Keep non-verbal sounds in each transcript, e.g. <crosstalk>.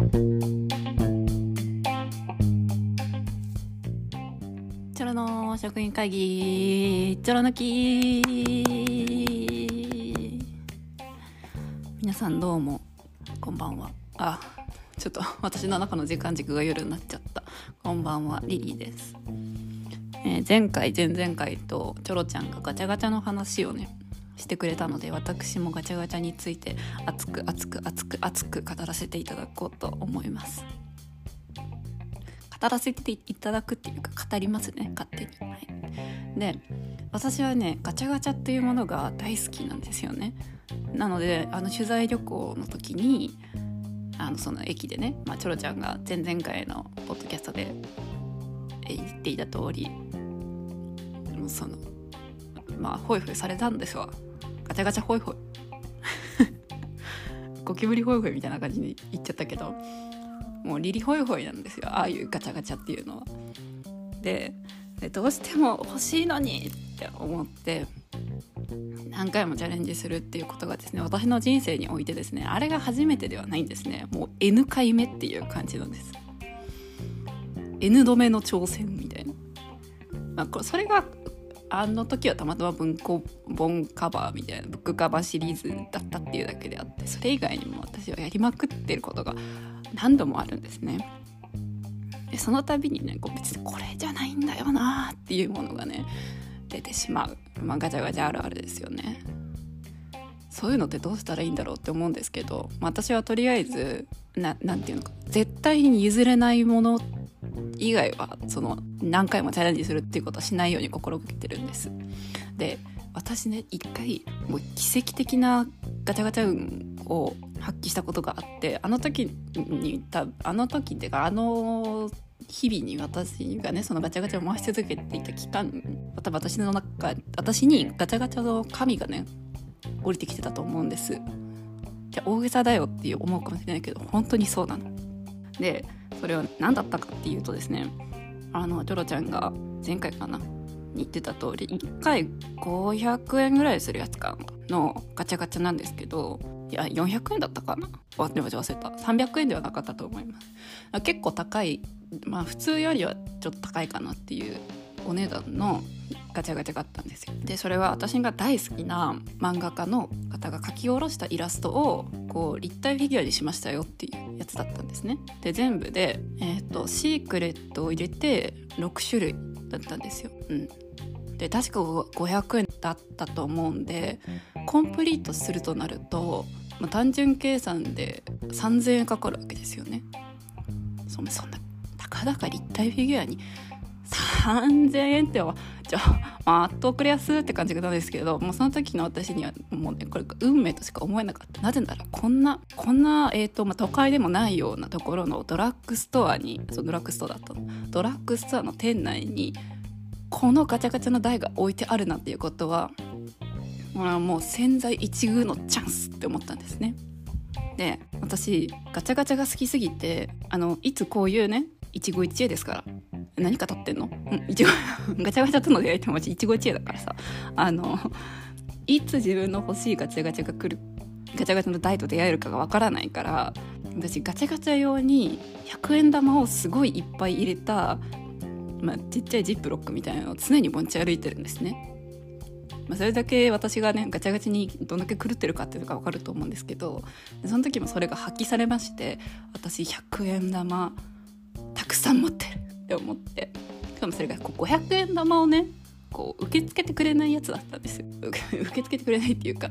チョロの職員会議。チョロ抜き。皆さんどうもこんばんは。あちょっと私の中の時間軸が夜になっちゃった。こんばんはリリーです、えー前回前々回とチョロちゃんがガチャガチャの話をねしてくれたので私もガチャガチャについて熱く熱く熱く熱く語らせていただこうと思います。語らせていただくっていうか語りますね勝手に、はい、で私はねガチャガチャっていうものが大好きなんですよね。なのであの取材旅行の時にあのその駅でね、まあ、チョロちゃんが前々回のポッドキャストで言っていた通りそのまあホイホイされたんですわ。チャガチャホイホイ。<laughs> ゴキブリホイホイみたいな感じに言っちゃったけどもうリリホイホイなんですよ。ああいうガチャガチャっていうのは。でどうしても欲しいのにって思って何回もチャレンジするっていうことがですね私の人生においてですねあれが初めてではないんですね。もう N 回目っていう感じなんです。N 度目の挑戦みたいな、まあ、それがあの時はたまたま文庫本カバーみたいなブックカバーシリーズだったっていうだけであってそれ以外にも私はやりまくってることが何度もあるんですね。でその度にねこう別にこれじゃないんだよなっていうものがね出てしまう、まあ、ガチャガチャあるあるですよね。そういうのってどうしたらいいんだろうって思うんですけど、まあ私はとりあえずななんていうのか絶対に譲れないもの以外はその何回もチャレンジするっていうことはしないように心がけてるんです。で私ね一回もう奇跡的なガチャガチャ運を発揮したことがあってあの時にたあの時っていうかあの日々に私がねそのガチャガチャを回し続けていた期間多分私の中私にガチャガチャの神がね降りてきてたと思うんです。じゃ大げさだよって思うかもしれないけど本当にそうなの。でそれは何だったかっていうとですねあのチョロちゃんが前回かなに言ってた通り1回500円ぐらいするやつかのガチャガチャなんですけどいや400円だったかな？わでも忘れた。300円ではなかったと思います結構高い。まあ普通よりはちょっと高いかなっていうお値段のガチャガチャがあったんですよ。でそれは私が大好きな漫画家の方が描き下ろしたイラストをこう立体フィギュアにしましたよっていうやつだったんですね。で全部で、えーと、シークレットを入れて6種類だったんですよ、うん、で確か500円だったと思うんでコンプリートするとなると、まあ、単純計算で3000円かかるわけですよね。そそんなたかだか立体フィギュアに3000円ってはじゃああっとくれやすって感じなんですけどもうその時の私にはもうねこれ運命としか思えなかった。なぜならこんなこんな、えーとまあ、都会でもないようなところのドラッグストアにそうドラッグストアだったのドラッグストアの店内にこのガチャガチャの台が置いてあるなんていうことはもう潜在一遇のチャンスって思ったんですね。で私ガチャガチャが好きすぎてあのいつこういうね一期一会ですから何か取ってんの？うんいちごガチャガチャとの出会い。ってマジ一期一会だからさ。あのいつ自分の欲しいガチャガチャが来るガチャガチャの台と出会えるかがわからないから私ガチャガチャ用に100円玉をすごいいっぱい入れた、まあ、ちっちゃいジップロックみたいなのを常に持ち歩いてるんですね。まあ、それだけ私がねガチャガチャにどんだけ狂ってるかっていうのが分かると思うんですけどその時もそれが発揮されまして私100円玉たくさん持ってる。って思って。しかもそれがこう500円玉をねこう受け付けてくれないやつだったんですよ。<laughs> 受け付けてくれないっていうか。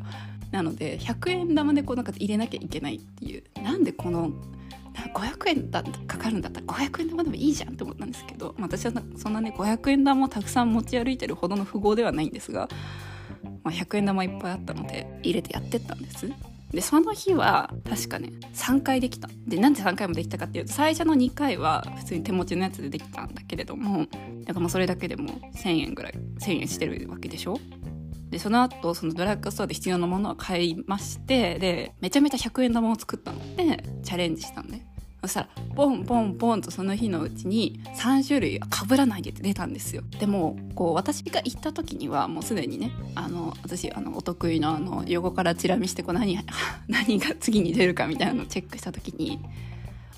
なので100円玉でこうなんか入れなきゃいけないっていう。なんでこの500円だかかるんだったら500円玉でもいいじゃんって思ったんですけど私はそんなね500円玉をたくさん持ち歩いてるほどの富豪ではないんですが、まあ、100円玉いっぱいあったので入れてやってったんです。でその日は確かね3回できた。でなんで3回もできたかっていうと最初の2回は普通に手持ちのやつでできたんだけれどもだからもうそれだけでも1,000円ぐらい1,000円してるわけでしょ？でその後そのドラッグストアで必要なものは買いましてでめちゃめちゃ100円玉を作ったのでチャレンジしたのねそしたらポンポンポンとその日のうちに3種類かぶらないでって出たんですよ。でもこう私が行った時にはもうすでにねあの私あのお得意のあの横からチラ見してこう何 <laughs> 何が次に出るかみたいなのをチェックした時に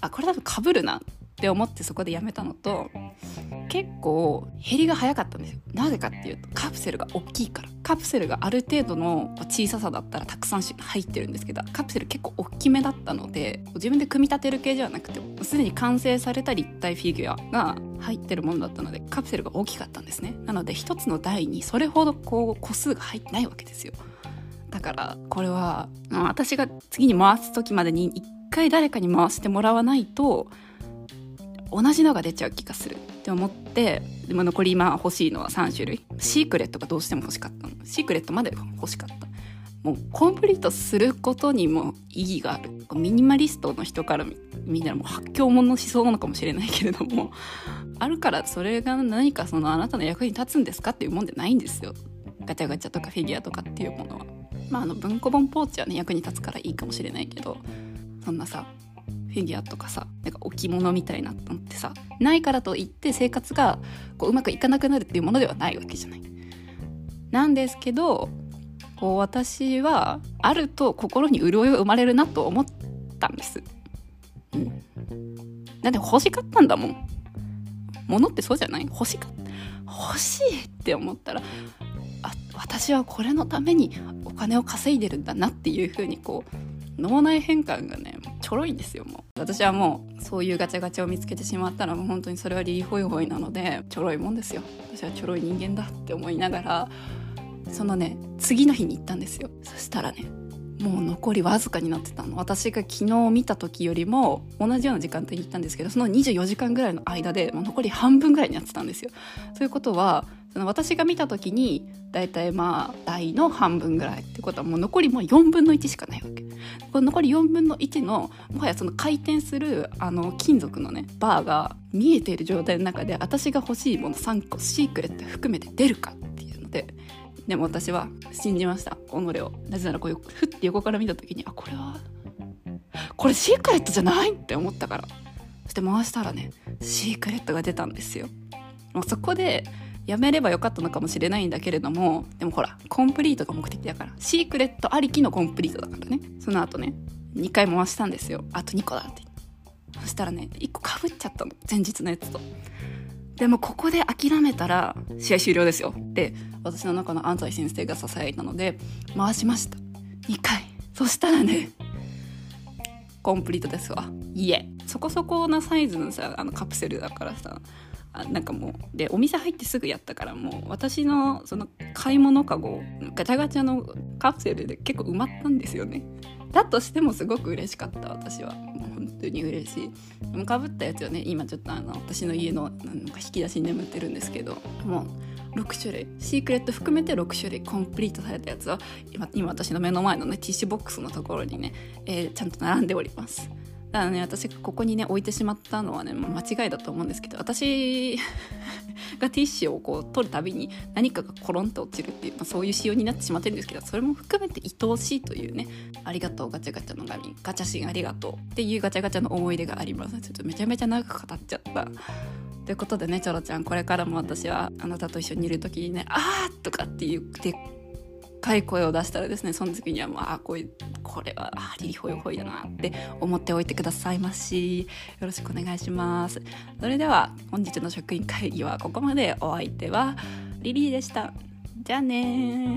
あこれ多分かぶるな。っって思ってそこでやめたのと結構減りが早かったんですよ。なぜかっていうとカプセルが大きいから。カプセルがある程度の小ささだったらたくさん入ってるんですけどカプセル結構大きめだったので自分で組み立てる系じゃなくてすでに完成された立体フィギュアが入ってるものだったのでカプセルが大きかったんですね。なので一つの台にそれほどこう個数が入ってないわけですよ。だからこれは私が次に回す時までに一回誰かに回してもらわないと同じのが出ちゃう気がするって思ってでも残り今欲しいのは3種類。シークレットがどうしても欲しかったの。シークレットまで欲しかった。もうコンプリートすることにも意義がある。ミニマリストの人から見たらもう発狂者の思想なのかもしれないけれどもあるからそれが何かそのあなたの役に立つんですかっていうもんでないんですよ。ガチャガチャとかフィギュアとかっていうものは。まああの文庫本ポーチはね役に立つからいいかもしれないけどそんなさフィギュアとかさなんか置物みたいなのってさないからといって生活がこううまくいかなくなるっていうものではないわけじゃない。なんですけどこう私はあると心に潤いが生まれるなと思ったんです。うん、だって欲しかったんだもん。物ってそうじゃない？欲しかった欲しいって思ったらあ私はこれのためにお金を稼いでるんだなっていうふうにこう脳内変換がねょろいんですよもう。私はもうそういうガチャガチャを見つけてしまったらもう本当にそれはリリホイホイなのでちょろいもんですよ。私はちょろい人間だって思いながらそのね次の日に行ったんですよ。そしたらねもう残りわずかになってたの。私が昨日見た時よりも同じような時間帯に行ったんですけどその24時間ぐらいの間でもう残り半分ぐらいになってたんですよ。そういうことはその私が見た時に大体まあ大の半分ぐらいってことはもう残りもう4分の1しかないわけ。この残り4分の1のもはやその回転するあの金属のねバーが見えている状態の中で私が欲しいもの3個シークレット含めて出るかっていうのででも私は信じました。己をなぜならこういうふって横から見た時にあこれはこれシークレットじゃないって思ったから。そして回したらねシークレットが出たんですよ。もうそこでやめればよかったのかもしれないんだけれどもでもほらコンプリートが目的だからシークレットありきのコンプリートだからね。その後ね2回回したんですよ。あと2個だって。そしたらね1個かぶっちゃったの。前日のやつと。でもここで諦めたら試合終了ですよ。って私の中の安西先生が囁いたので回しました。2回。そしたらねコンプリートですわ。いえ。そこそこなサイズのさあのカプセルだからさなんかもうでお店入ってすぐやったからもう私のその買い物かごガチャガチャのカプセルで結構埋まったんですよね。だとしてもすごく嬉しかった。私はもう本当に嬉しい。かぶったやつはね今ちょっとあの私の家のなんか引き出しに眠ってるんですけどもう6種類シークレット含めて6種類コンプリートされたやつは今今私の目の前のねティッシュボックスのところにね、えー、ちゃんと並んでおります。だからね私がここにね置いてしまったのはね間違いだと思うんですけど私 <laughs> がティッシュをこう取るたびに何かがコロンと落ちるっていう、まあ、そういう仕様になってしまってるんですけどそれも含めて愛おしいというねありがとうガチャガチャの紙ガチャシーンありがとうっていうガチャガチャの思い出がありますちょっとめちゃめちゃ長く語っちゃったということでねチョロちゃんこれからも私はあなたと一緒にいる時にね「あー!」とかって言ってかい声を出したらですねその時にはまあこういうこれはあリリホイホイだなって思っておいてくださいまし。よろしくお願いします。それでは本日の職員会議はここまで。お相手はリリーでした。じゃあね